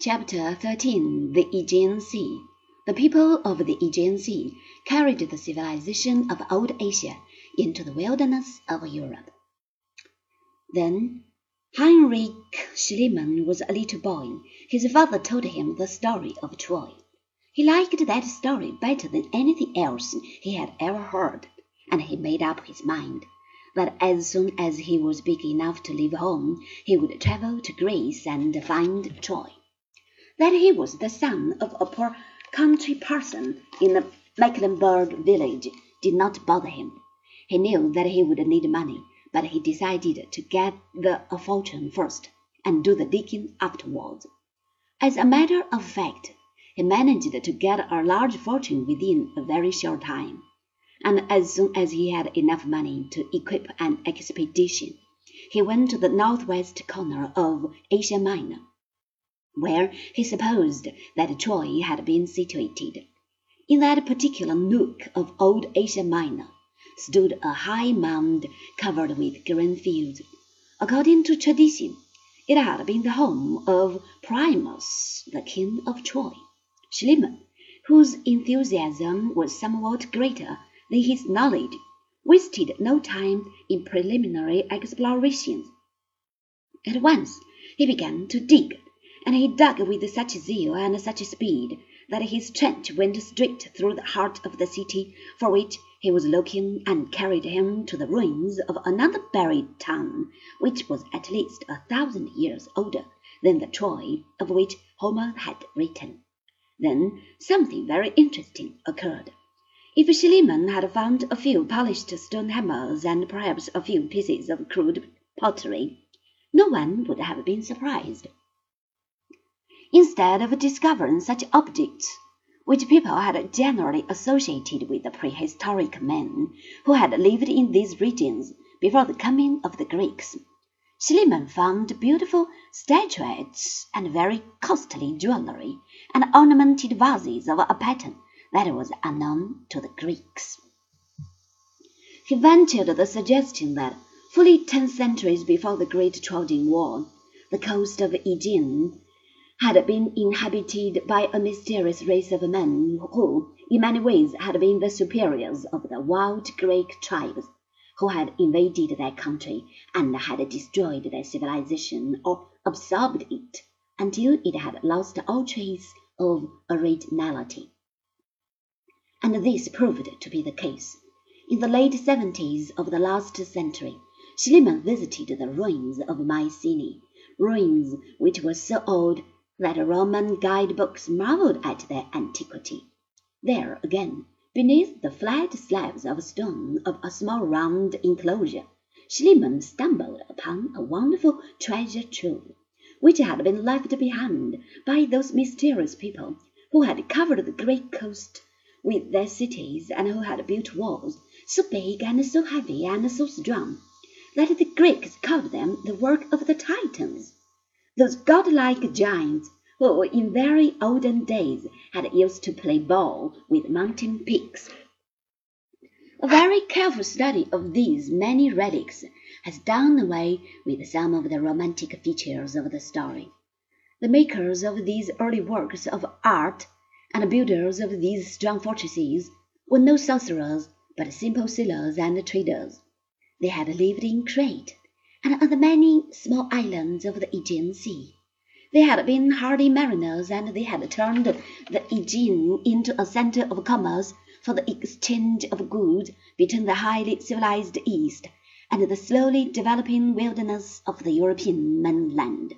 Chapter 13 The Aegean Sea The people of the Aegean Sea carried the civilization of old Asia into the wilderness of Europe. Then Heinrich Schliemann was a little boy. His father told him the story of Troy. He liked that story better than anything else he had ever heard, and he made up his mind that as soon as he was big enough to leave home, he would travel to Greece and find Troy. That he was the son of a poor country parson in a Mecklenburg village did not bother him. He knew that he would need money, but he decided to get the a fortune first and do the digging afterwards. As a matter of fact, he managed to get a large fortune within a very short time, and as soon as he had enough money to equip an expedition, he went to the northwest corner of Asia Minor, where he supposed that Troy had been situated. In that particular nook of old Asia Minor stood a high mound covered with green fields. According to tradition, it had been the home of Priamus, the king of Troy. Schliemann, whose enthusiasm was somewhat greater than his knowledge, wasted no time in preliminary explorations. At once he began to dig, and he dug with such zeal and such speed that his trench went straight through the heart of the city for which he was looking and carried him to the ruins of another buried town, which was at least a thousand years older than the Troy of which Homer had written. Then something very interesting occurred. If Schliemann had found a few polished stone hammers and perhaps a few pieces of crude pottery, no one would have been surprised. Instead of discovering such objects, which people had generally associated with the prehistoric men who had lived in these regions before the coming of the Greeks, Schliemann found beautiful statuettes and very costly jewelry and ornamented vases of a pattern that was unknown to the Greeks. He ventured the suggestion that fully ten centuries before the great Trojan War, the coast of Aegean had been inhabited by a mysterious race of men who, in many ways, had been the superiors of the wild Greek tribes who had invaded their country and had destroyed their civilization or absorbed it until it had lost all trace of originality. And this proved to be the case. In the late seventies of the last century, Schliemann visited the ruins of Mycenae, ruins which were so old that Roman guide-books marveled at their antiquity. There, again, Beneath the flat slabs of stone of a small round enclosure, Schliemann stumbled upon a wonderful treasure trove, which had been left behind by those mysterious people who had covered the great coast with their cities and who had built walls so big and so heavy and so strong that the Greeks called them the work of the Titans. Those godlike giants who in very olden days had used to play ball with mountain peaks. A very careful study of these many relics has done away with some of the romantic features of the story. The makers of these early works of art and builders of these strong fortresses were no sorcerers, but simple sailors and traders. They had lived in Crete and on the many small islands of the Aegean Sea. They had been hardy mariners, and they had turned the Aegean into a center of commerce for the exchange of goods between the highly civilized East and the slowly developing wilderness of the European mainland.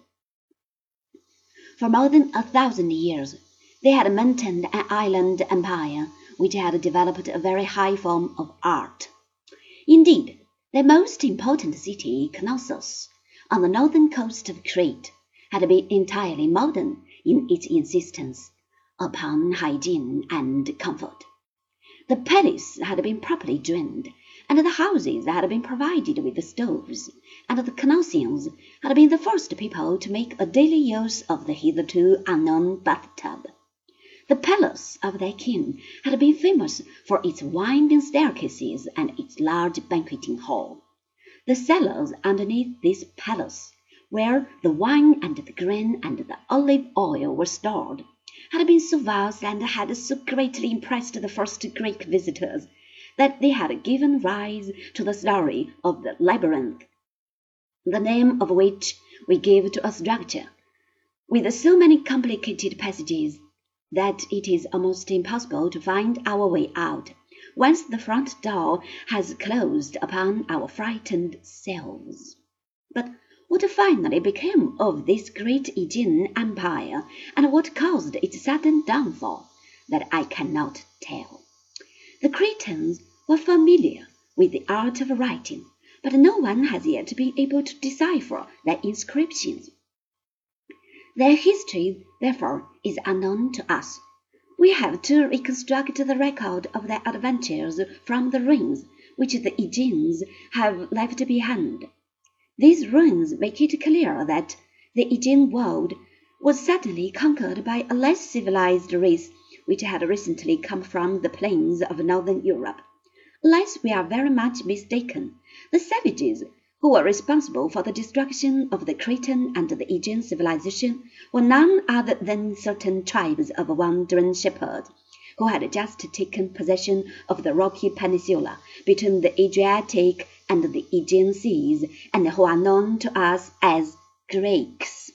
For more than a thousand years they had maintained an island empire which had developed a very high form of art. Indeed, their most important city, Knossos, on the northern coast of Crete, had been entirely modern in its insistence upon hygiene and comfort. The palace had been properly drained, and the houses had been provided with stoves, and the Cnossians had been the first people to make a daily use of the hitherto unknown bathtub. The palace of their king had been famous for its winding staircases and its large banqueting hall. The cellars underneath this palace where the wine and the grain and the olive oil were stored, had been so vast and had so greatly impressed the first Greek visitors that they had given rise to the story of the labyrinth, the name of which we give to a structure with so many complicated passages that it is almost impossible to find our way out once the front door has closed upon our frightened selves. But what finally became of this great Aegean empire, and what caused its sudden downfall, that I cannot tell. The Cretans were familiar with the art of writing, but no one has yet been able to decipher their inscriptions. Their history, therefore, is unknown to us. We have to reconstruct the record of their adventures from the ruins which the Aegeans have left behind. These ruins make it clear that the Aegean world was certainly conquered by a less civilized race which had recently come from the plains of northern Europe. Unless we are very much mistaken, the savages who were responsible for the destruction of the Cretan and the Aegean civilization were none other than certain tribes of wandering shepherds who had just taken possession of the rocky peninsula between the Adriatic and the Aegean seas, and who are known to us as Greeks.